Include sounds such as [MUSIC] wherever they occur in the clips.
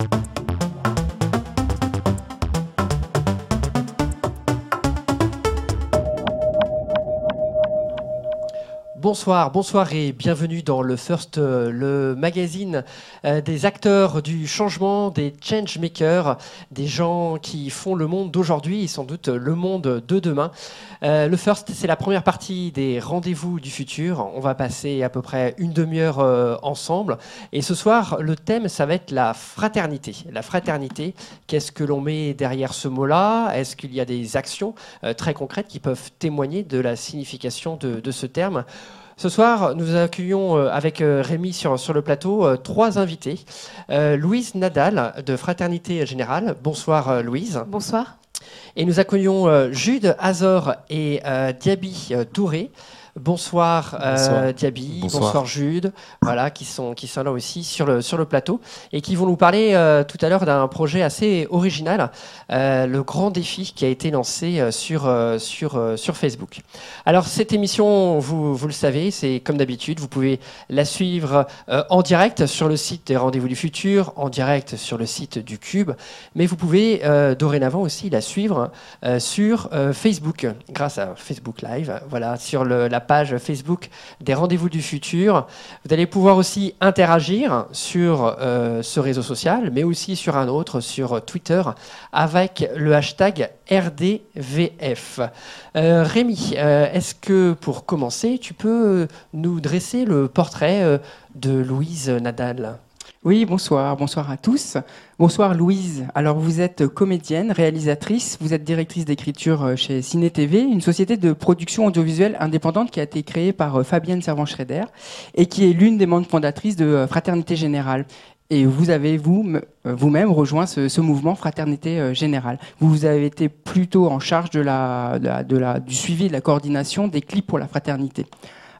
you Bonsoir, bonsoir et bienvenue dans le First, euh, le magazine euh, des acteurs du changement, des changemakers, des gens qui font le monde d'aujourd'hui et sans doute le monde de demain. Euh, le First, c'est la première partie des rendez-vous du futur. On va passer à peu près une demi-heure ensemble. Et ce soir, le thème, ça va être la fraternité. La fraternité, qu'est-ce que l'on met derrière ce mot-là? Est-ce qu'il y a des actions très concrètes qui peuvent témoigner de la signification de, de ce terme? Ce soir, nous accueillons euh, avec euh, Rémi sur, sur le plateau euh, trois invités. Louise Nadal de Fraternité Générale. Bonsoir Louise. Bonsoir. Et nous accueillons Jude Azor et Diaby Touré Bonsoir, euh, Diaby, bonsoir. Jude, voilà, qui sont, qui sont là aussi sur le, sur le plateau et qui vont nous parler euh, tout à l'heure d'un projet assez original, euh, le grand défi qui a été lancé sur, sur, sur Facebook. Alors cette émission, vous, vous le savez, c'est comme d'habitude, vous pouvez la suivre en direct sur le site des Rendez-vous du Futur, en direct sur le site du Cube, mais vous pouvez dorénavant aussi la suivre sur Facebook, grâce à Facebook Live, voilà, sur le, la page Facebook des Rendez-vous du Futur. Vous allez pouvoir aussi interagir sur euh, ce réseau social, mais aussi sur un autre, sur Twitter, avec le hashtag RDVF. Euh, Rémi, euh, est-ce que pour commencer, tu peux nous dresser le portrait de Louise Nadal? Oui, bonsoir, bonsoir à tous. Bonsoir Louise. Alors vous êtes comédienne, réalisatrice, vous êtes directrice d'écriture euh, chez Ciné TV, une société de production audiovisuelle indépendante qui a été créée par euh, Fabienne Servan-Schreider et qui est l'une des membres fondatrices de euh, Fraternité Générale. Et vous avez vous, vous-même rejoint ce, mouvement Fraternité Générale. Vous avez été plutôt en charge du suivi de la coordination des clips pour la fraternité.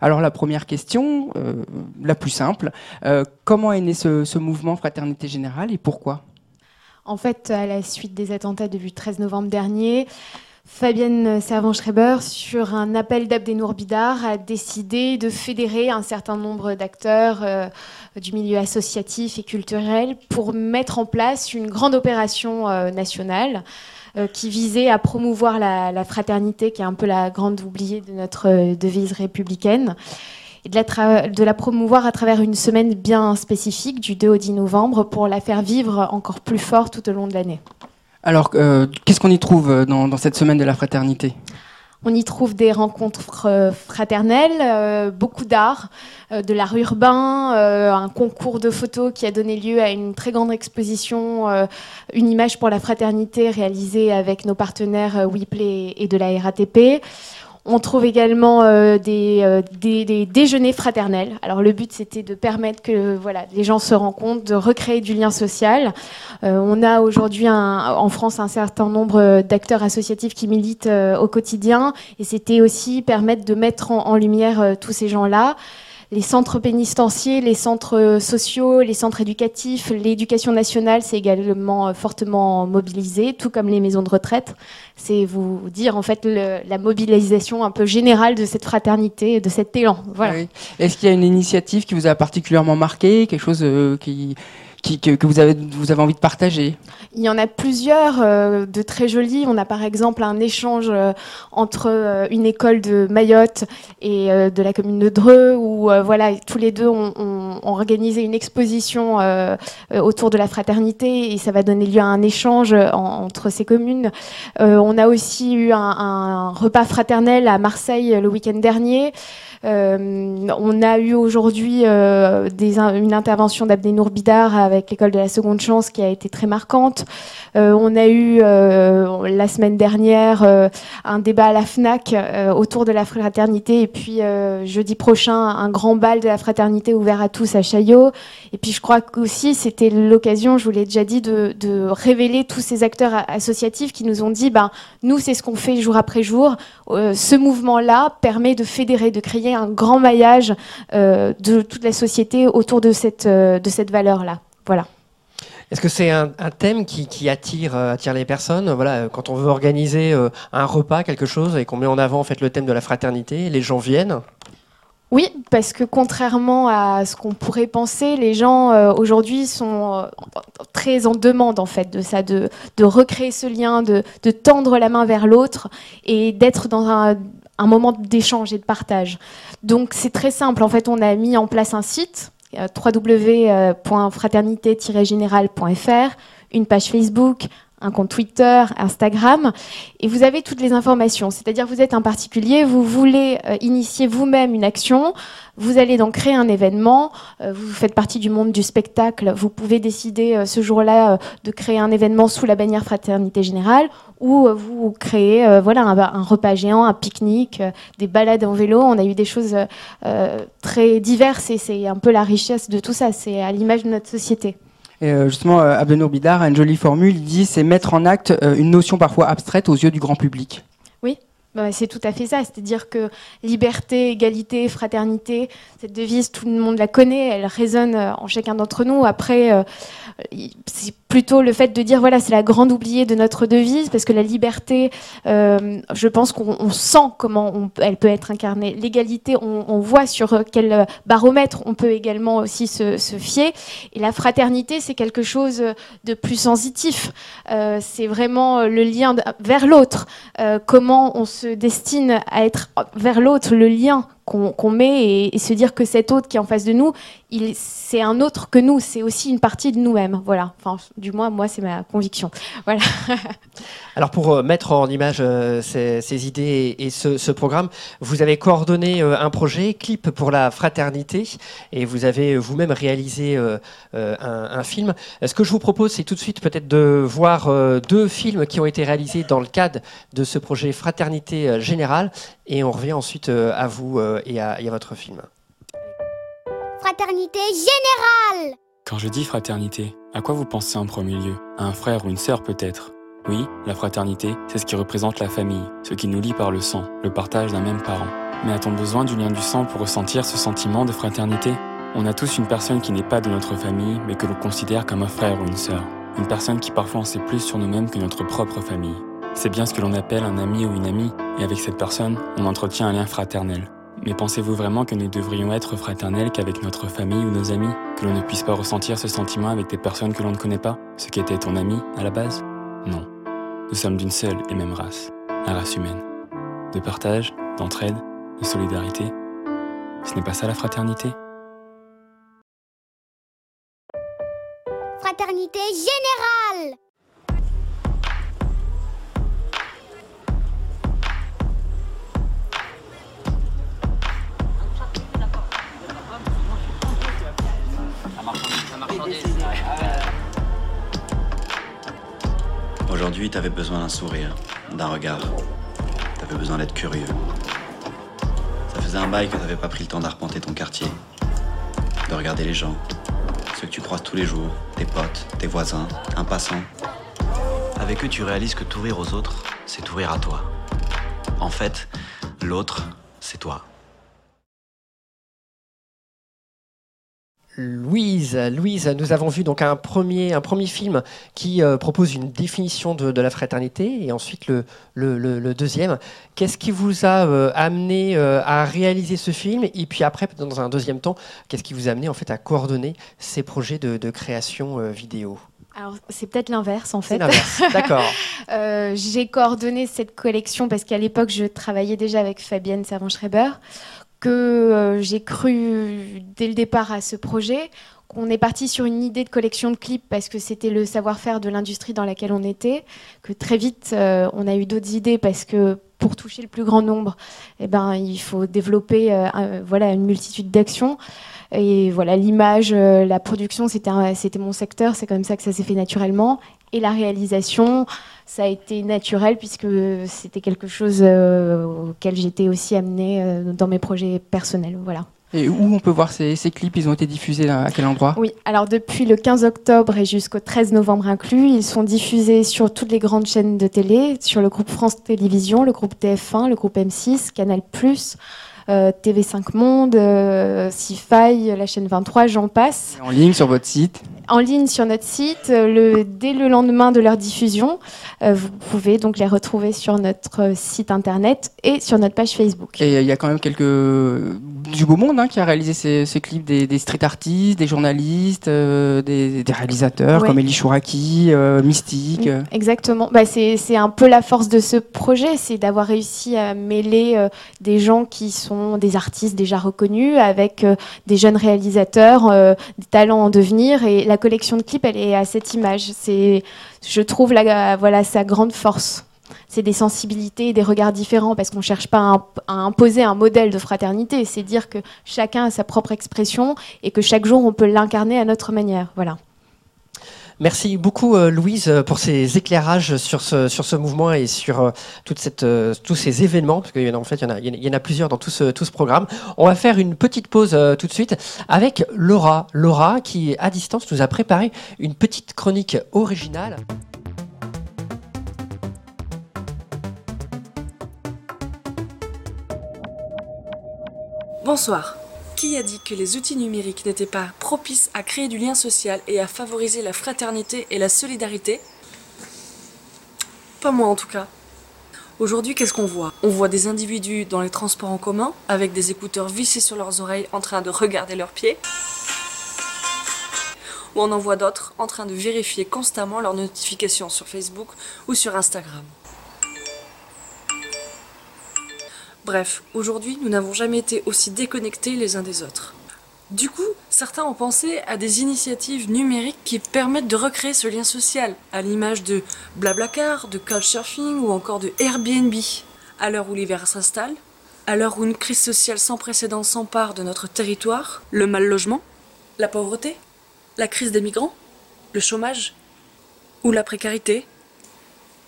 Alors la première question, euh, la plus simple, euh, comment est né ce, mouvement Fraternité Générale et pourquoi? En fait, à la suite des attentats du 13 novembre dernier, Fabienne Servan-Schreiber, sur un appel d'Abdenour Bidar, a décidé de fédérer un certain nombre d'acteurs euh, du milieu associatif et culturel pour mettre en place une grande opération nationale euh, qui visait à promouvoir la, fraternité, qui est un peu la grande oubliée de notre euh, devise républicaine et de la, promouvoir à travers une semaine bien spécifique du 2 au 10 novembre pour la faire vivre encore plus fort tout au long de l'année. Alors, euh, qu'est-ce qu'on y trouve dans, cette semaine de la fraternité? On y trouve des rencontres euh, fraternelles, euh, beaucoup d'art, euh, de l'art urbain, un concours de photos qui a donné lieu à une très grande exposition, une image pour la fraternité réalisée avec nos partenaires WIPLE et de la RATP. On trouve également euh, euh, des, déjeuners fraternels. Alors le but c'était de permettre que voilà, les gens se rencontrent, de recréer du lien social. Euh, on a aujourd'hui en France un certain nombre d'acteurs associatifs qui militent au quotidien et c'était aussi permettre de mettre en lumière tous ces gens-là les centres pénitentiaires, les centres sociaux, les centres éducatifs, l'éducation nationale, c'est également euh, fortement mobilisé, tout comme les maisons de retraite. C'est vous dire en fait la mobilisation un peu générale de cette fraternité, de cet élan. Voilà. Est-ce qu'il y a une initiative qui vous a particulièrement marqué, quelque chose euh, qui que, vous, avez, envie de partager Il y en a plusieurs euh, de très jolis. On a par exemple un échange euh, entre euh, une école de Mayotte et de la commune de Dreux, où voilà, tous les deux ont, organisé une exposition autour de la fraternité et ça va donner lieu à un échange entre ces communes. on a aussi eu un, repas fraternel à Marseille le week-end dernier. On a eu aujourd'hui une intervention d'Abdenour Bidar avec l'école de la seconde chance qui a été très marquante. Euh, on a eu la semaine dernière un débat à la FNAC autour de la fraternité et puis jeudi prochain un grand bal de la fraternité ouvert à tous à Chaillot. Et puis je crois qu'aussi c'était l'occasion, je vous l'ai déjà dit, de, révéler tous ces acteurs associatifs qui nous ont dit, ben, nous c'est ce qu'on fait jour après jour. ce mouvement-là permet de fédérer, de créer un grand maillage euh, de toute la société autour de cette, euh, de cette valeur-là. Voilà. Est-ce que c'est un, thème qui, attire, euh, attire les personnes Voilà, quand on veut organiser un repas, quelque chose, et qu'on met en avant en fait le thème de la fraternité, les gens viennent? Oui, parce que contrairement à ce qu'on pourrait penser, les gens euh, aujourd'hui sont euh, très en demande en fait de ça, de, recréer ce lien, de, tendre la main vers l'autre et d'être dans un, moment d'échange et de partage. Donc c'est très simple. En fait, on a mis en place un site www.fraternité-général.fr, une page Facebook, un compte Twitter, Instagram, et vous avez toutes les informations. C'est-à-dire vous êtes un particulier, vous voulez euh, initier vous-même une action, vous allez donc créer un événement, euh, vous faites partie du monde du spectacle, vous pouvez décider euh, ce jour-là de créer un événement sous la bannière Fraternité Générale, ou vous créez voilà, un, repas géant, un pique-nique, des balades en vélo. On a eu des choses très diverses et c'est un peu la richesse de tout ça, c'est à l'image de notre société. Et euh, justement, euh, Abdenour Bidar a une jolie formule, il dit c'est mettre en acte euh, une notion parfois abstraite aux yeux du grand public. Bah, c'est tout à fait ça, c'est-à-dire que liberté, égalité, fraternité, cette devise, tout le monde la connaît, elle résonne euh, en chacun d'entre nous. Après, euh, c'est plutôt le fait de dire, voilà, c'est la grande oubliée de notre devise, parce que la liberté, euh, je pense qu'on sent comment elle peut être incarnée. L'égalité, on, voit sur quel baromètre on peut également aussi se, fier. Et la fraternité, c'est quelque chose de plus sensitif. c'est vraiment le lien vers l'autre, comment on se destine à être vers l'autre le lien qu'on met et, se dire que cet autre qui est en face de nous, c'est un autre que nous, c'est aussi une partie de nous-mêmes. Voilà. Enfin, du moins, moi, c'est ma conviction. [LAUGHS] Voilà. [LAUGHS] Alors, pour euh, mettre en image euh, ces, idées et, ce, programme, vous avez coordonné euh, un projet, Clip pour la fraternité, et vous avez vous-même réalisé un, film. Ce que je vous propose, c'est tout de suite peut-être de voir deux films qui ont été réalisés dans le cadre de ce projet Fraternité Générale, et on revient ensuite à vous et à, votre film. Fraternité générale Quand je dis fraternité, à quoi vous pensez en premier lieu? À un frère ou une sœur peut-être? Oui, la fraternité, c'est ce qui représente la famille, ce qui nous lie par le sang, le partage d'un même parent. Mais a-t-on besoin du lien du sang pour ressentir ce sentiment de fraternité? On a tous une personne qui n'est pas de notre famille, mais que l'on considère comme un frère ou une sœur. Une personne qui parfois en sait plus sur nous-mêmes que notre propre famille. C'est bien ce que l'on appelle un ami ou une amie, et avec cette personne, on entretient un lien fraternel. Mais pensez-vous vraiment que nous devrions être fraternels qu'avec notre famille ou nos amis? Que l'on ne puisse pas ressentir ce sentiment avec des personnes que l'on ne connaît pas? Ce qui était ton ami à la base? Non. Nous sommes d'une seule et même race, la race humaine. De partage, d'entraide, de solidarité. Ce n'est pas ça la fraternité Fraternité générale Aujourd'hui, t'avais besoin d'un sourire, d'un regard. T'avais besoin d'être curieux. Ça faisait un bail que t'avais pas pris le temps d'arpenter ton quartier, de regarder les gens, ceux que tu croises tous les jours, tes potes, tes voisins, un passant. Avec eux, tu réalises que t'ouvrir aux autres, c'est t'ouvrir à toi. En fait, l'autre, c'est toi. Louise, Louise, nous avons vu donc un premier, un premier film qui euh, propose une définition de, la fraternité et ensuite le, le, deuxième. Qu'est-ce qui vous a euh, amené euh, à réaliser ce film? Et puis après, dans un deuxième temps, qu'est-ce qui vous a amené en fait à coordonner ces projets de, création vidéo? Alors, c'est peut-être l'inverse en fait. [LAUGHS] d'accord. j'ai coordonné cette collection parce qu'à l'époque, je travaillais déjà avec Fabienne Savant-Schreiber que euh, j'ai cru dès le départ à ce projet. On est parti sur une idée de collection de clips parce que c'était le savoir-faire de l'industrie dans laquelle on était. Que très vite, euh, on a eu d'autres idées parce que pour toucher le plus grand nombre, eh ben, il faut développer euh, voilà, une multitude d'actions. Et voilà, l'image, la production, c'était mon secteur, c'est comme ça que ça s'est fait naturellement. Et la réalisation, ça a été naturel puisque c'était quelque chose euh, auquel j'étais aussi amenée euh, dans mes projets personnels. Voilà. Et où on peut voir ces, clips? Ils ont été diffusés à quel endroit? Oui, alors depuis le 15 octobre et jusqu'au 13 novembre inclus, ils sont diffusés sur toutes les grandes chaînes de télé, sur le groupe France Télévisions, le groupe TF1, le groupe M6, Canal+, TV5 Monde, Sci-Fi, la chaîne 23, j'en passe. En ligne sur votre site en ligne sur notre site le, dès le lendemain de leur diffusion. vous pouvez donc les retrouver sur notre site internet et sur notre page Facebook. Et il y a quand même quelques du beau monde hein, qui a réalisé ces, clips, des, street artistes, des journalistes, des, réalisateurs comme Elie Chouraki, Mystique. Exactement. Bah, c'est un peu la force de ce projet, c'est d'avoir réussi à mêler euh, des gens qui sont des artistes déjà reconnus avec euh, des jeunes réalisateurs, euh, des talents en devenir. Et la collection de clips, elle est à cette image. C'est, je trouve, la, voilà, sa grande force c'est des sensibilités et des regards différents parce qu'on ne cherche pas à, imposer un modèle de fraternité, c'est dire que chacun a sa propre expression et que chaque jour on peut l'incarner à notre manière. Voilà. Merci beaucoup euh, Louise pour ces éclairages sur ce, sur ce mouvement et sur euh, toute cette, euh, tous ces événements, parce qu'en fait il y, en a, il y en a plusieurs dans tout ce, tout ce programme. On va faire une petite pause tout de suite avec Laura. Laura qui à distance nous a préparé une petite chronique originale. Bonsoir. Qui a dit que les outils numériques n'étaient pas propices à créer du lien social et à favoriser la fraternité et la solidarité? Pas moi en tout cas. Aujourd'hui, qu'est-ce qu'on voit? On voit des individus dans les transports en commun, avec des écouteurs vissés sur leurs oreilles en train de regarder leurs pieds. Ou on en voit d'autres en train de vérifier constamment leurs notifications sur Facebook ou sur Instagram. Bref, aujourd'hui, nous n'avons jamais été aussi déconnectés les uns des autres. Du coup, certains ont pensé à des initiatives numériques qui permettent de recréer ce lien social, à l'image de Blablacar, de Couchsurfing ou encore de Airbnb. À l'heure où l'hiver s'installe, à l'heure où une crise sociale sans précédent s'empare de notre territoire, le mal logement, la pauvreté, la crise des migrants, le chômage ou la précarité,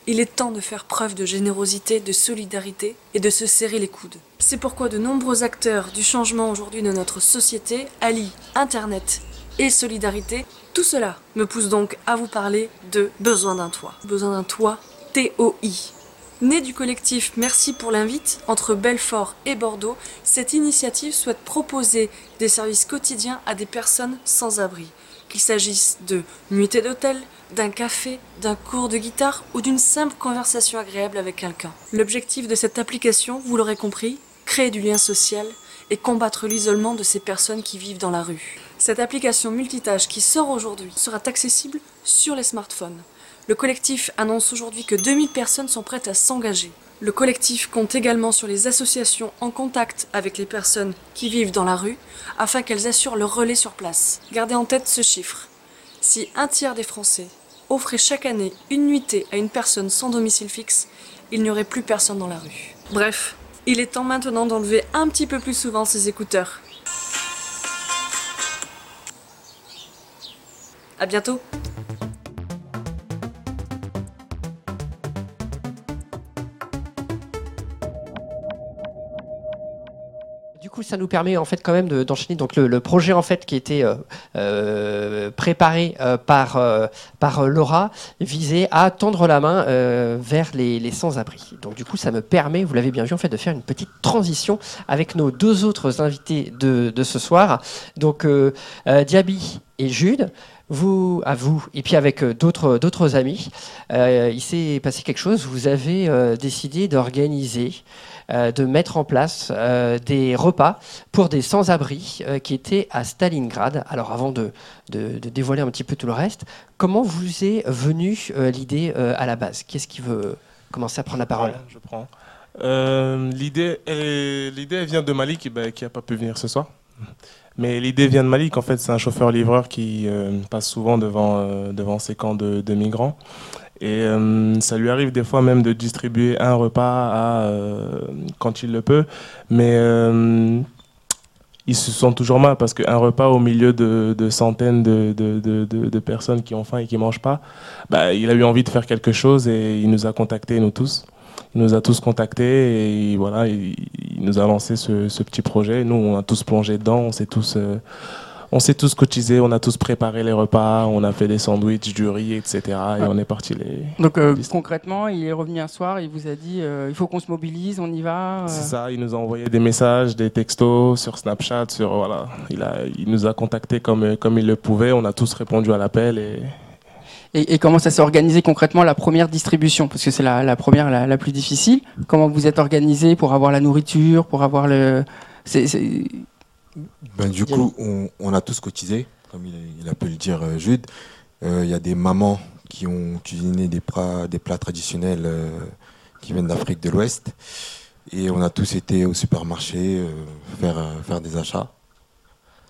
il est temps de faire preuve de générosité, de solidarité et de se serrer les coudes. C'est pourquoi de nombreux acteurs du changement aujourd'hui de notre société allient Internet et solidarité. Tout cela me pousse donc à vous parler de Besoin d'un toit. Besoin d'un toit, TOI. Né du collectif Merci pour l'invite entre Belfort et Bordeaux, cette initiative souhaite proposer des services quotidiens à des personnes sans abri. Qu'il s'agisse de nuitées d'hôtel, d'un café, d'un cours de guitare ou d'une simple conversation agréable avec quelqu'un. L'objectif de cette application, vous l'aurez compris, créer du lien social et combattre l'isolement de ces personnes qui vivent dans la rue. Cette application multitâche qui sort aujourd'hui sera accessible sur les smartphones. Le collectif annonce aujourd'hui que 2000 personnes sont prêtes à s'engager. Le collectif compte également sur les associations en contact avec les personnes qui vivent dans la rue afin qu'elles assurent le relais sur place. Gardez en tête ce chiffre. Si un tiers des Français offrait chaque année une nuitée à une personne sans domicile fixe, il n'y aurait plus personne dans la rue. Bref, il est temps maintenant d'enlever un petit peu plus souvent ses écouteurs. À bientôt coup, ça nous permet en fait quand même d'enchaîner donc le, projet en fait qui était euh, euh, préparé euh, par par Laura visait à tendre la main vers les, sans-abri. Donc du coup, ça me permet, vous l'avez bien vu en fait, de faire une petite transition avec nos deux autres invités de, de ce soir. Donc Diaby et Jude vous, à vous, et puis avec d'autres, d'autres amis, il s'est passé quelque chose. Vous avez décidé d'organiser euh, de mettre en place euh, des repas pour des sans-abri euh, qui étaient à Stalingrad. Alors avant de, dévoiler un petit peu tout le reste, comment vous est venue l'idée à la base? Qu'est-ce qui veut commencer à prendre la parole? Je prends. l'idée, l'idée vient de Malik qui n'a pas pu venir ce soir. Mais l'idée vient de Malik. En fait, c'est un chauffeur-livreur qui passe souvent devant, devant ces camps de migrants. Et euh, ça lui arrive des fois même de distribuer un repas euh, quand il le peut. Mais euh, il se sent toujours mal parce qu'un repas au milieu de, centaines de, personnes qui ont faim et qui ne mangent pas, bah, il a eu envie de faire quelque chose et il nous a contactés, nous tous. Il nous a tous contactés et voilà, il, nous a lancé ce, ce, petit projet. Nous, on a tous plongé dedans, on s'est tous on s'est tous cotisés, on a tous préparé les repas, on a fait des sandwichs, du riz, etc. Et on est parti les. Donc euh, concrètement, il est revenu un soir, il vous a dit euh, il faut qu'on se mobilise, on y va. C'est ça, il nous a envoyé des messages, des textos sur Snapchat, sur voilà, il a, il nous a contactés comme comme il le pouvait, on a tous répondu à l'appel et. Et, comment ça s'est organisé concrètement la première distribution? Parce que c'est la, première la, plus difficile. Comment vous êtes organisé pour avoir la nourriture, pour avoir le. Ben, du coup, on, a tous cotisé, comme il, a pu le dire euh, Jude. Euh, il y a des mamans qui ont cuisiné des plats, des plats traditionnels euh, qui viennent d'Afrique de l'Ouest. Et on a tous été au supermarché faire, faire des achats,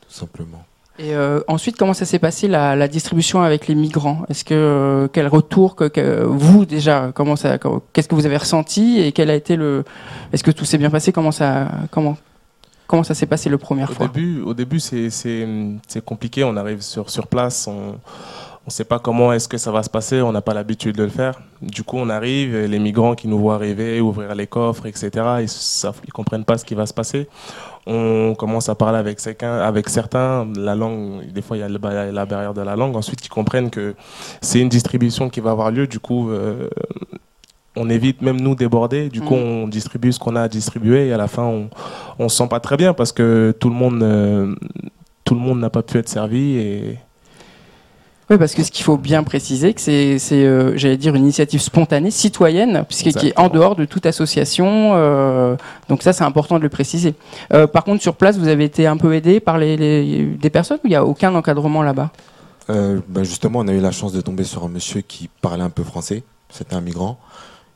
tout simplement. Et ensuite, comment ça s'est passé la, distribution avec les migrants? Est-ce que quel retour que, vous déjà comment ça qu'est-ce que vous avez ressenti et quel a été le Est-ce que tout s'est bien passé? Comment ça comment Comment ça s'est passé le première au fois? début, Au début, c'est compliqué. On arrive sur, sur place, on ne sait pas comment est-ce que ça va se passer, on n'a pas l'habitude de le faire. Du coup, on arrive, les migrants qui nous voient arriver, ouvrir les coffres, etc., ils ne comprennent pas ce qui va se passer. On commence à parler avec, avec certains, la langue, des fois il y a la barrière de la langue, ensuite ils comprennent que c'est une distribution qui va avoir lieu, du coup, euh, on évite même nous déborder. Du coup, mm. on distribue ce qu'on a à distribuer et à la fin, on, on se sent pas très bien parce que tout le monde, euh, tout le monde n'a pas pu être servi et. Oui, parce que ce qu'il faut bien préciser, que c'est, euh, j'allais dire, une initiative spontanée, citoyenne, puisqu'elle est en dehors de toute association. Euh, donc ça, c'est important de le préciser. par contre, sur place, vous avez été un peu aidé par les, des personnes ou il n'y a aucun encadrement là-bas? Ben Justement, on a eu la chance de tomber sur un monsieur qui parlait un peu français. C'était un migrant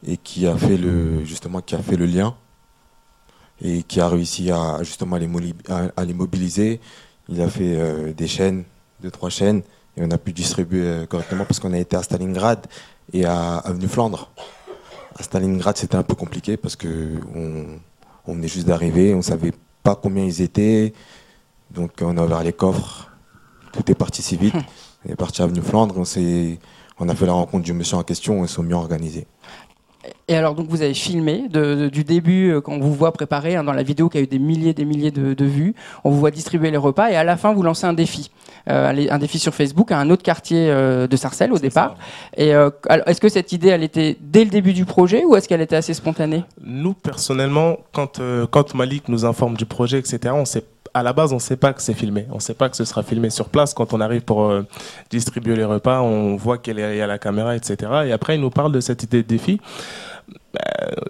et qui a fait le justement qui a fait le lien et qui a réussi à justement à les, mobiliser. Il a fait euh, des chaînes, deux trois chaînes et on a pu distribuer euh, correctement parce qu'on a été à Stalingrad et à Avenue Flandre. À Stalingrad, c'était un peu compliqué parce que on, on venait juste d'arriver, on savait pas combien ils étaient, donc on a ouvert les coffres. Tout est parti si vite. On est parti à Avenue Flandre, on on a fait la rencontre du monsieur en question et ils sont mieux organisés. Et alors, donc, vous avez filmé du début, euh, quand on vous voit préparer, hein, dans la vidéo qui a eu des milliers des milliers de, vues, on vous voit distribuer les repas, et à la fin, vous lancez un défi. Euh, un défi sur Facebook à un autre quartier euh, de Sarcelles au départ. Et est-ce que cette idée, elle était dès le début du projet, ou est-ce qu'elle était assez spontanée? Nous, personnellement, quand, quand Malik nous informe du projet, etc., on sait à la base, on ne sait pas que c'est filmé. On ne sait pas que ce sera filmé sur place. Quand on arrive pour distribuer les repas, on voit qu'il y a la caméra, etc. Et après, il nous parle de cette idée de défi. Bah,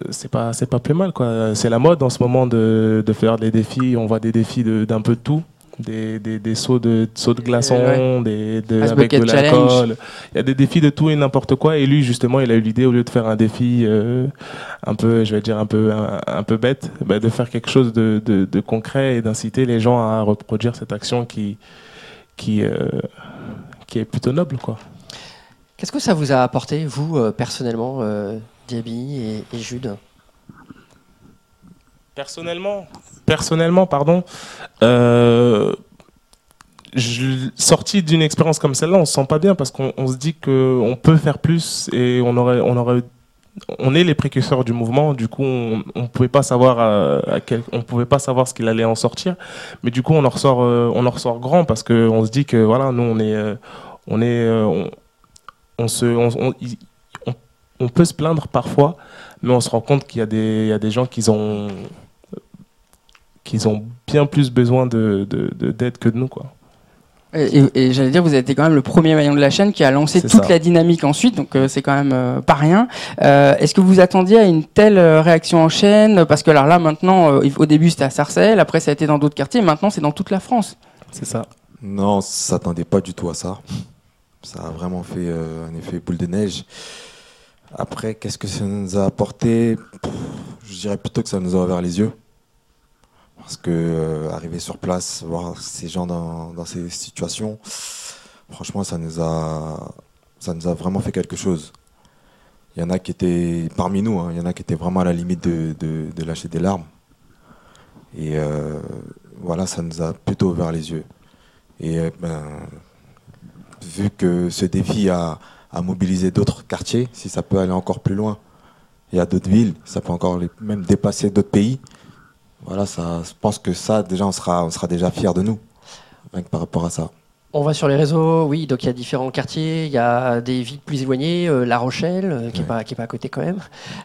c'est pas c'est pas plus mal. C'est la mode en ce moment de, de, faire des défis. On voit des défis d'un peu de tout. Des, des, des, sauts de sauts de glaçons, des, de, avec de l'alcool. Il y a des défis de tout et n'importe quoi. Et lui justement, il a eu l'idée au lieu de faire un défi euh, un peu, je vais dire un peu un, peu bête, bah, de faire quelque chose de, de, de concret et d'inciter les gens à reproduire cette action qui qui euh, qui est plutôt noble quoi. Qu'est-ce que ça vous a apporté vous euh, personnellement? Diaby et, Jude? Personnellement, personnellement pardon, euh, sorti d'une expérience comme celle-là, on se sent pas bien parce qu'on se dit qu'on peut faire plus et on aurait, on aurait on est les précurseurs du mouvement, du coup on ne pouvait pas savoir à, quel, on pouvait pas savoir ce qu'il allait en sortir, mais du coup on en ressort, euh, on en ressort grand parce qu'on se dit que voilà nous on est, euh, on est, on, se, on peut se plaindre parfois, mais on se rend compte qu'il y, y, a des gens qui ont, qui ont bien plus besoin d'aide de, de, que de nous. Quoi. Et, j'allais dire, vous avez été quand même le premier maillon de la chaîne qui a lancé toute la dynamique ensuite, donc euh, c'est quand même euh, pas rien. Euh, est-ce que vous attendiez à une telle réaction en chaîne? Parce que alors là, maintenant, au début c'était à Sarcelles, après ça a été dans d'autres quartiers, maintenant c'est dans toute la France. C'est ça. Non, on s'attendait pas du tout à ça. Ça a vraiment fait un effet boule de neige. Après, qu'est-ce que ça nous a apporté? Je dirais plutôt que ça nous a ouvert les yeux. Parce que euh, arriver sur place, voir ces gens dans, ces situations, franchement, ça nous a, ça nous a vraiment fait quelque chose. Il y en a qui étaient parmi nous, hein, il y en a qui étaient vraiment à la limite de, lâcher des larmes. Et euh, voilà, ça nous a plutôt ouvert les yeux. Et euh, ben, vu que ce défi a, à mobiliser d'autres quartiers, si ça peut aller encore plus loin. Il y a d'autres villes, ça peut encore même dépasser d'autres pays. Voilà, ça, je pense que ça, déjà, on sera, on sera déjà fiers de nous. par rapport à ça. On va sur les réseaux, oui, donc il y a différents quartiers, il y a des villes plus éloignées, euh, La Rochelle, euh, qui n'est pas, pas à côté quand même,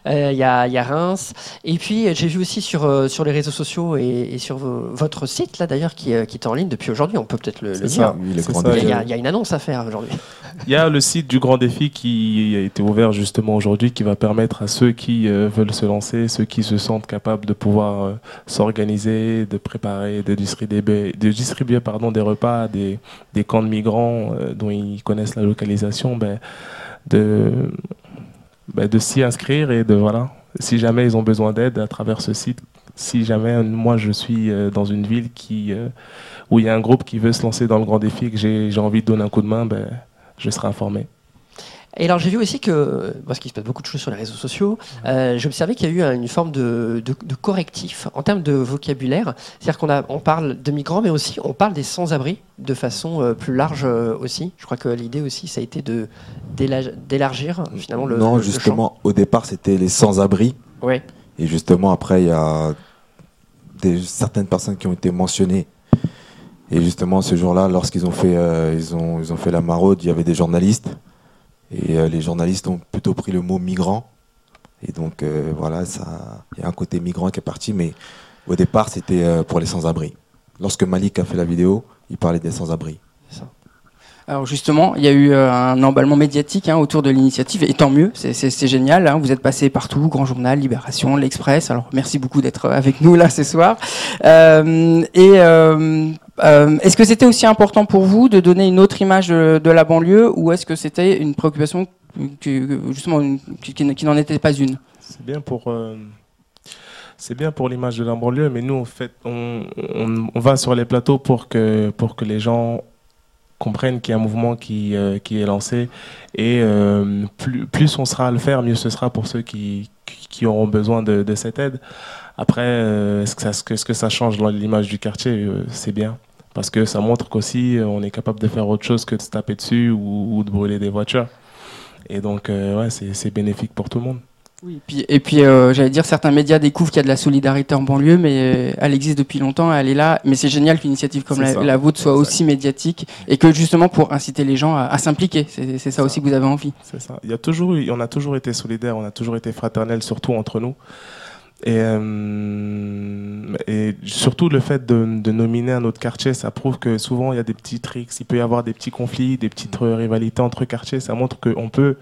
euh, il y, a, y, a, Reims, et puis j'ai vu aussi sur, sur les réseaux sociaux et, sur votre site, là d'ailleurs, qui, qui, est en ligne depuis aujourd'hui, on peut peut-être le, dire. il, y a, une annonce à faire aujourd'hui. Il y a le site du Grand Défi qui a été ouvert justement aujourd'hui, qui va permettre à ceux qui veulent se lancer, ceux qui se sentent capables de pouvoir s'organiser, de préparer, de distribuer, de distribuer pardon, des repas, des des camps de migrants euh, dont ils connaissent la localisation, ben, de, ben, de s'y inscrire et de voilà. Si jamais ils ont besoin d'aide à travers ce site, si jamais moi je suis euh, dans une ville qui, euh, où il y a un groupe qui veut se lancer dans le grand défi, que j'ai envie de donner un coup de main, ben, je serai informé. Et alors j'ai vu aussi que, parce qu'il se passe beaucoup de choses sur les réseaux sociaux, euh, j'ai observé qu'il y a eu une forme de, correctif en termes de vocabulaire. C'est-à-dire qu'on on parle de migrants, mais aussi on parle des sans-abri de façon euh, plus large euh, aussi. Je crois que l'idée aussi, ça a été de d'élargir finalement le. Non, justement, au départ, c'était les sans-abri. Ouais. Et justement, après, il y a des, certaines personnes qui ont été mentionnées. Et justement, ce jour-là, lorsqu'ils ont fait, ils ont, ils ont fait la maraude, il y avait des journalistes. Et euh, les journalistes ont plutôt pris le mot migrant. Et donc euh, voilà, il y a un côté migrant qui est parti, mais au départ c'était euh, pour les sans-abri. Lorsque Malik a fait la vidéo, il parlait des sans-abri. Alors justement, il y a eu un emballement médiatique hein, autour de l'initiative, et tant mieux, c'est génial. Hein. vous êtes passé partout, Grand Journal, Libération, l'Express. Alors merci beaucoup d'être avec nous là ce soir. et euh, est-ce que c'était aussi important pour vous de donner une autre image de, la banlieue ou est-ce que c'était une préoccupation qui, justement qui, n'en était pas une? C'est bien pour euh, c'est bien pour l'image de la banlieue, mais nous en fait on, va sur les plateaux pour que pour que les gens comprennent qu'il y a un mouvement qui, euh, qui est lancé et plus, plus on sera à le faire, mieux ce sera pour ceux qui, qui auront besoin de cette aide. Après, est-ce que, ça, est-ce que ça change l'image du quartier? C'est bien parce que ça montre qu'aussi euh, on est capable de faire autre chose que de se taper dessus ou, de brûler des voitures. Et donc, euh, ouais, c'est bénéfique pour tout le monde. Oui, et puis, et puis euh, j'allais dire, certains médias découvrent qu'il y a de la solidarité en banlieue, mais elle existe depuis longtemps, elle est là. Mais c'est génial qu'une initiative comme la, vôtre soit aussi médiatique et que justement pour inciter les gens à, s'impliquer. C'est ça, aussi que vous avez envie. C'est ça. Il y a toujours, on a toujours été solidaires, on a toujours été fraternels, surtout entre nous. Et, euh, et surtout le fait de, de, nominer un autre quartier, ça prouve que souvent il y a des petits tricks, il peut y avoir des petits conflits, des petites rivalités entre quartiers. Ça montre qu'on peut,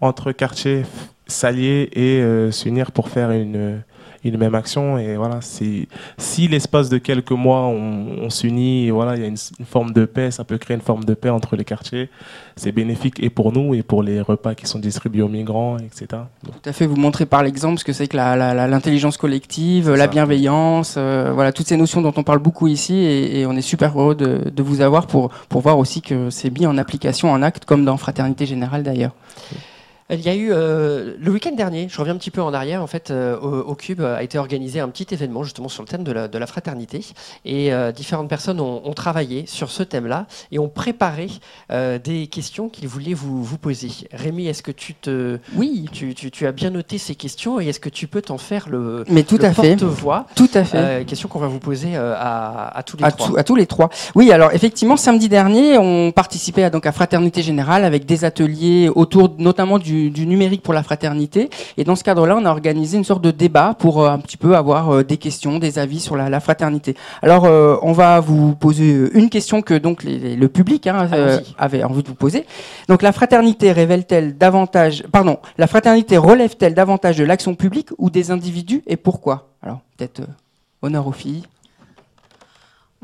entre quartiers, s'allier et euh, s'unir pour faire une, une même action. Et voilà, si, si l'espace de quelques mois, on, s'unit, voilà, il y a une, forme de paix, ça peut créer une forme de paix entre les quartiers. C'est bénéfique et pour nous et pour les repas qui sont distribués aux migrants, etc. Tout à fait, vous montrez par l'exemple ce que c'est que l'intelligence collective, la bienveillance, euh, voilà, toutes ces notions dont on parle beaucoup ici et, on est super heureux de, de, vous avoir pour, pour voir aussi que c'est mis en application, en acte, comme dans Fraternité Générale d'ailleurs. Il y a eu euh, le week-end dernier, je reviens un petit peu en arrière, en fait, euh, au, Cube a été organisé un petit événement justement sur le thème de la, fraternité. Et euh, différentes personnes ont, travaillé sur ce thème-là et ont préparé des questions qu'ils voulaient vous, vous poser. Rémi, est-ce que tu te. Oui. Tu, tu, as bien noté ces questions et est-ce que tu peux t'en faire le, Mais tout à porte-voix Tout à fait. question qu'on va vous poser à, à, tous les trois. à tous les trois. Oui, alors effectivement, samedi dernier, on participait à, donc, à Fraternité Générale avec des ateliers autour notamment du du, numérique pour la fraternité. Et dans ce cadre-là, on a organisé une sorte de débat pour euh, un petit peu avoir euh, des questions, des avis sur la, fraternité. Alors, euh, on va vous poser une question que donc le public hein, avait envie de vous poser. Donc, la fraternité révèle-t-elle davantage, pardon, la fraternité relève-t-elle davantage de l'action publique ou des individus et pourquoi? Alors, peut-être honneur aux filles.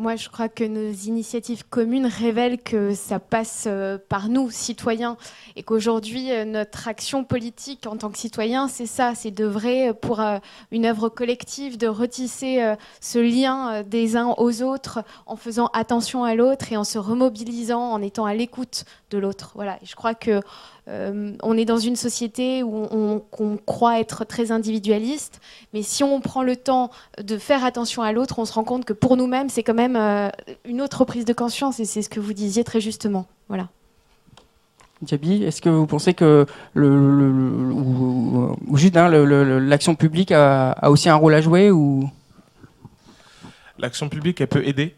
Moi, je crois que nos initiatives communes révèlent que ça passe euh, par nous, citoyens, et qu'aujourd'hui, euh, notre action politique en tant que citoyen, c'est ça, c'est de vrai, pour euh, une œuvre collective, de retisser ce lien des uns aux autres en faisant attention à l'autre et en se remobilisant, en étant à l'écoute de l'autre. Voilà, je crois que euh, on est dans une société où on, croit être très individualiste, mais si on prend le temps de faire attention à l'autre, on se rend compte que pour nous-mêmes, c'est quand même euh, une autre prise de conscience, et c'est ce que vous disiez très justement. Voilà. Diaby, est-ce que vous pensez que le, ou, hein, l'action publique a, aussi un rôle à jouer ou? L'action publique, elle peut aider.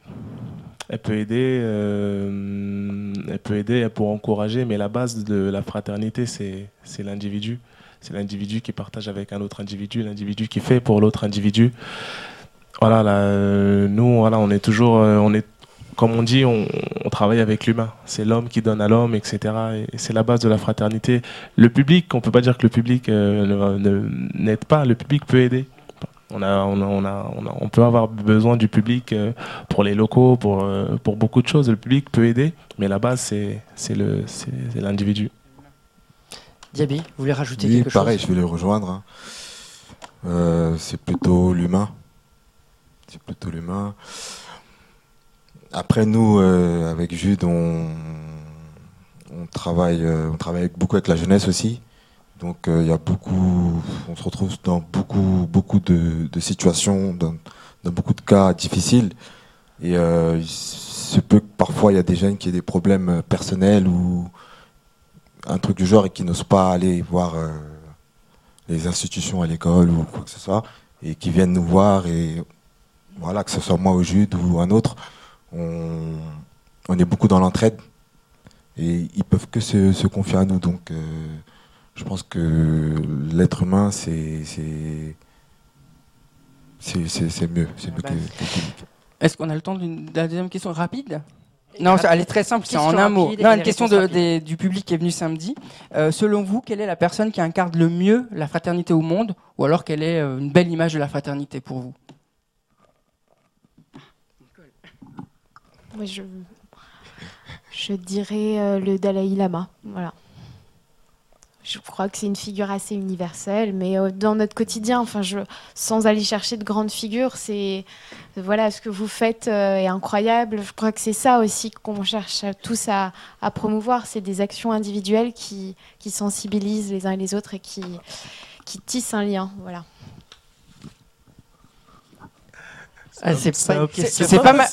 Elle peut aider, elle peut aider pour encourager, mais la base de la fraternité, c'est l'individu. C'est l'individu qui partage avec un autre individu, l'individu qui fait pour l'autre individu. Voilà, là, nous, voilà, on est toujours, on est comme on dit, on, travaille avec l'humain. C'est l'homme qui donne à l'homme, etc. Et c'est la base de la fraternité. Le public, on ne peut pas dire que le public euh, n'aide pas. Le public peut aider. On, a, on, a, on, peut avoir besoin du public euh, pour les locaux, pour, euh, pour beaucoup de choses. Le public peut aider, mais la base, c'est l'individu. Diaby, vous voulez rajouter oui, quelque pareil, je vais le rejoindre. Hein. c'est plutôt l'humain. C'est plutôt l'humain. Après, nous, euh, avec Jude, on, travaille, euh, on travaille beaucoup avec la jeunesse aussi. Donc, euh, il y a beaucoup, on se retrouve dans beaucoup, beaucoup de, situations, dans, beaucoup de cas difficiles. Et il se peut que parfois, il y a des jeunes qui aient des problèmes personnels ou un truc du genre et qui n'osent pas aller voir les institutions à l'école ou quoi que ce soit, et qui viennent nous voir et voilà, que ce soit moi ou Jude ou un autre, on, est beaucoup dans l'entraide et ils peuvent que se, confier à nous. Donc, euh, je pense que l'être humain, c'est c'est mieux, c'est mieux que, Est-ce qu'on a le temps d'une deuxième question rapide? Non, elle est très simple, c'est en un mot. Non, une question du public qui est venu samedi. Euh, selon vous, quelle est la personne qui incarne le mieux la fraternité au monde Ou alors quelle est euh, une belle image de la fraternité pour vous? Je, je dirais euh, le Dalai Lama. Voilà. Je crois que c'est une figure assez universelle, mais euh, dans notre quotidien, enfin, je, sans aller chercher de grandes figures, c'est voilà ce que vous faites euh, est incroyable. Je crois que c'est ça aussi qu'on cherche tous à, à promouvoir, c'est des actions individuelles qui, qui sensibilisent les uns et les autres et qui, qui tissent un lien. Voilà. c'est pas,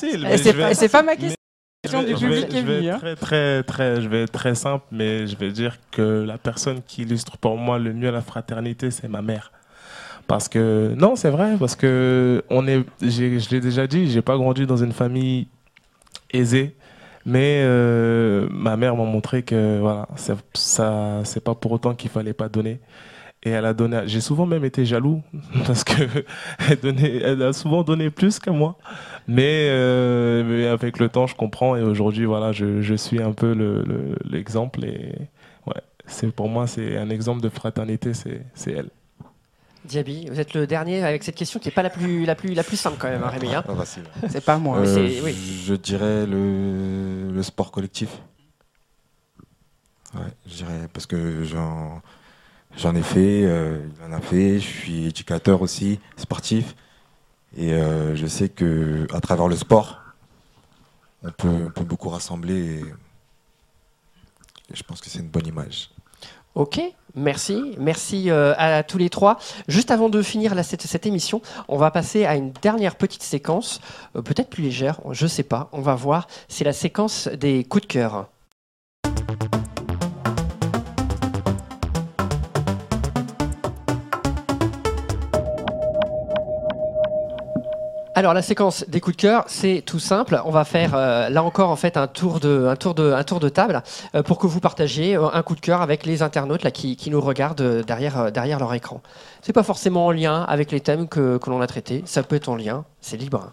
c'est pas, ma question je vais, hein. très, très, très, je vais être très simple, mais je vais dire que la personne qui illustre pour moi le mieux la fraternité, c'est ma mère. Parce que non, c'est vrai, parce que on est, je l'ai déjà dit, j'ai pas grandi dans une famille aisée, mais euh, ma mère m'a montré que voilà, ça, c'est pas pour autant qu'il fallait pas donner. Et elle a donné. J'ai souvent même été jaloux [LAUGHS] parce que elle, elle a souvent donné plus que moi. Euh, mais, avec le temps, je comprends et aujourd'hui, voilà, je, je, suis un peu l'exemple le, et ouais, c'est pour moi, c'est un exemple de fraternité, c'est elle. Diaby, vous êtes le dernier avec cette question qui n'est pas la plus, la, plus, la plus simple quand même, hein, Rémi. Hein. Ah, c'est pas moi. Euh, oui. Je dirais le, le sport collectif. Ouais, je dirais parce que j'en J'en ai fait, euh, il en a fait. Je suis éducateur aussi, sportif. Et euh, je sais que à travers le sport, on peut, beaucoup rassembler. Et, je pense que c'est une bonne image. Ok, merci. Merci euh, à tous les trois. Juste avant de finir cette, cette, émission, on va passer à une dernière petite séquence, peut-être plus légère, je ne sais pas, on va voir. C'est la séquence des coups de cœur. Alors la séquence des coups de cœur, c'est tout simple. On va faire euh, là encore en fait un tour de, un tour de, un tour de table euh, pour que vous partagiez euh, un coup de cœur avec les internautes là, qui, qui nous regardent derrière, derrière leur écran. C'est pas forcément en lien avec les thèmes que, que l'on a traités. Ça peut être en lien, c'est libre.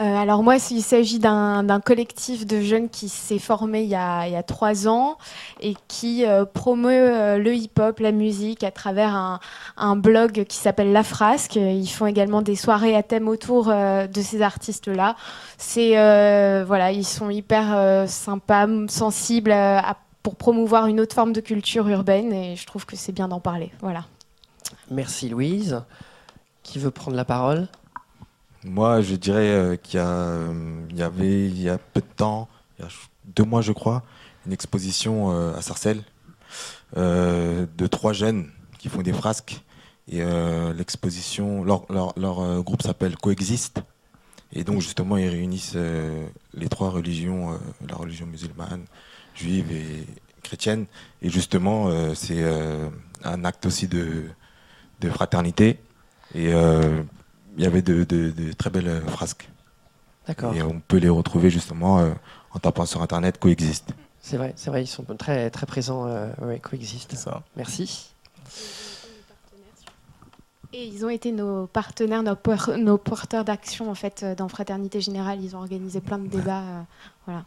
Euh, alors moi, il s'agit d'un collectif de jeunes qui s'est formé il y, a, trois ans et qui euh, promeut euh, le hip-hop, la musique à travers un, blog qui s'appelle La Frasque. Ils font également des soirées à thème autour de ces artistes-là. C'est voilà, ils sont hyper sympas, sensibles pour promouvoir une autre forme de culture urbaine et je trouve que c'est bien d'en parler. Voilà. Merci Louise. Qui veut prendre la parole? Moi, je dirais euh, qu'il y, euh, y, avait, il y a peu de temps, il y a deux mois, je crois, une exposition euh, à Sarcelles de trois jeunes qui font des frasques. Et l'exposition, leur, groupe s'appelle Coexiste. Et donc, justement, ils réunissent les trois religions, la religion musulmane, juive et chrétienne. Et justement, c'est un acte aussi de, de fraternité. Et il y avait de, très belles frasques. Et on peut les retrouver justement en tapant sur Internet Coexiste. C'est vrai, c'est vrai, ils sont très, très présents, ouais, Coexiste. Ça. Merci. Et ils ont été nos partenaires, nos, porteurs d'action en fait dans Fraternité Générale. Ils ont organisé plein de débats, voilà.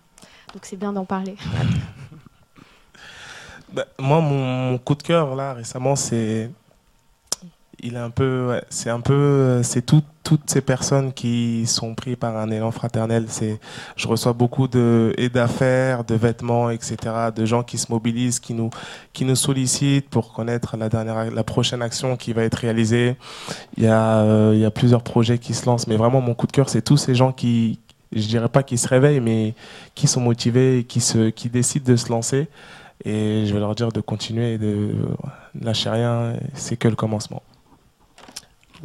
Donc c'est bien d'en parler. [LAUGHS] Bah, moi, mon, coup de cœur là récemment, c'est il est un peu, c'est un peu, c'est toutes ces personnes qui sont prises par un élan fraternel. Je reçois beaucoup de et d'affaires, de vêtements, etc. De gens qui se mobilisent, qui nous, qui nous sollicitent pour connaître la prochaine action qui va être réalisée. Il y a, euh, il y a plusieurs projets qui se lancent, mais vraiment mon coup de cœur, c'est tous ces gens qui, je dirais pas qui se réveillent, mais qui sont motivés, et qui décident de se lancer. Et je vais leur dire de continuer et de lâcher rien. C'est que le commencement.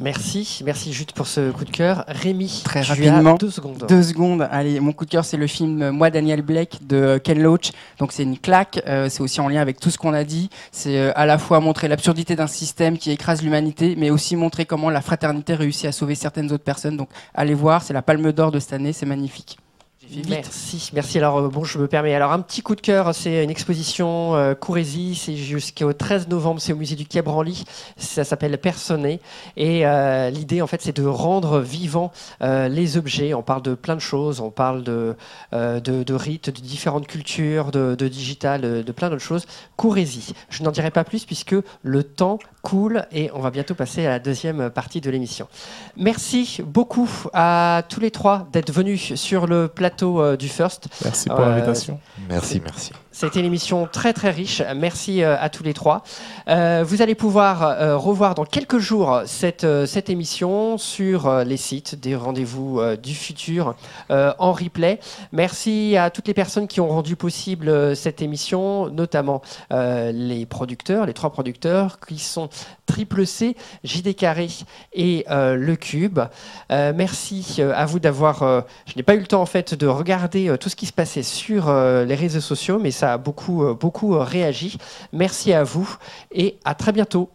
Merci, merci Jude pour ce coup de cœur. Rémi, très rapidement, deux secondes. Deux secondes. Allez, mon coup de cœur, c'est le film Moi Daniel Blake de Ken Loach. Donc c'est une claque. Euh, c'est aussi en lien avec tout ce qu'on a dit. C'est euh, à la fois montrer l'absurdité d'un système qui écrase l'humanité, mais aussi montrer comment la fraternité réussit à sauver certaines autres personnes. Donc allez voir, c'est la Palme d'Or de cette année, c'est magnifique. Merci, merci. Alors euh, bon, je me permets. Alors un petit coup de cœur, c'est une exposition euh, c'est jusqu'au 13 novembre, c'est au musée du Quai Branly. Ça s'appelle Personné et euh, l'idée en fait, c'est de rendre vivants euh, les objets. On parle de plein de choses, on parle de rites, de différentes cultures, de, digital, de, plein d'autres choses. Courrésie. Je n'en dirai pas plus puisque le temps coule et on va bientôt passer à la deuxième partie de l'émission. Merci beaucoup à tous les trois d'être venus sur le plateau euh, du First. Merci pour l'invitation. Merci, merci. C'était une émission très très riche. Merci euh, à tous les trois. Euh, vous allez pouvoir revoir dans quelques jours cette, cette émission sur les sites des rendez-vous du futur en replay. Merci à toutes les personnes qui ont rendu possible cette émission, notamment les producteurs, les trois producteurs qui sont Triple C, JD Carré et Le Cube. merci à vous d'avoir. je n'ai pas eu le temps en fait de regarder tout ce qui se passait sur les réseaux sociaux, mais beaucoup, euh, beaucoup euh, réagi. Merci à vous et à très bientôt.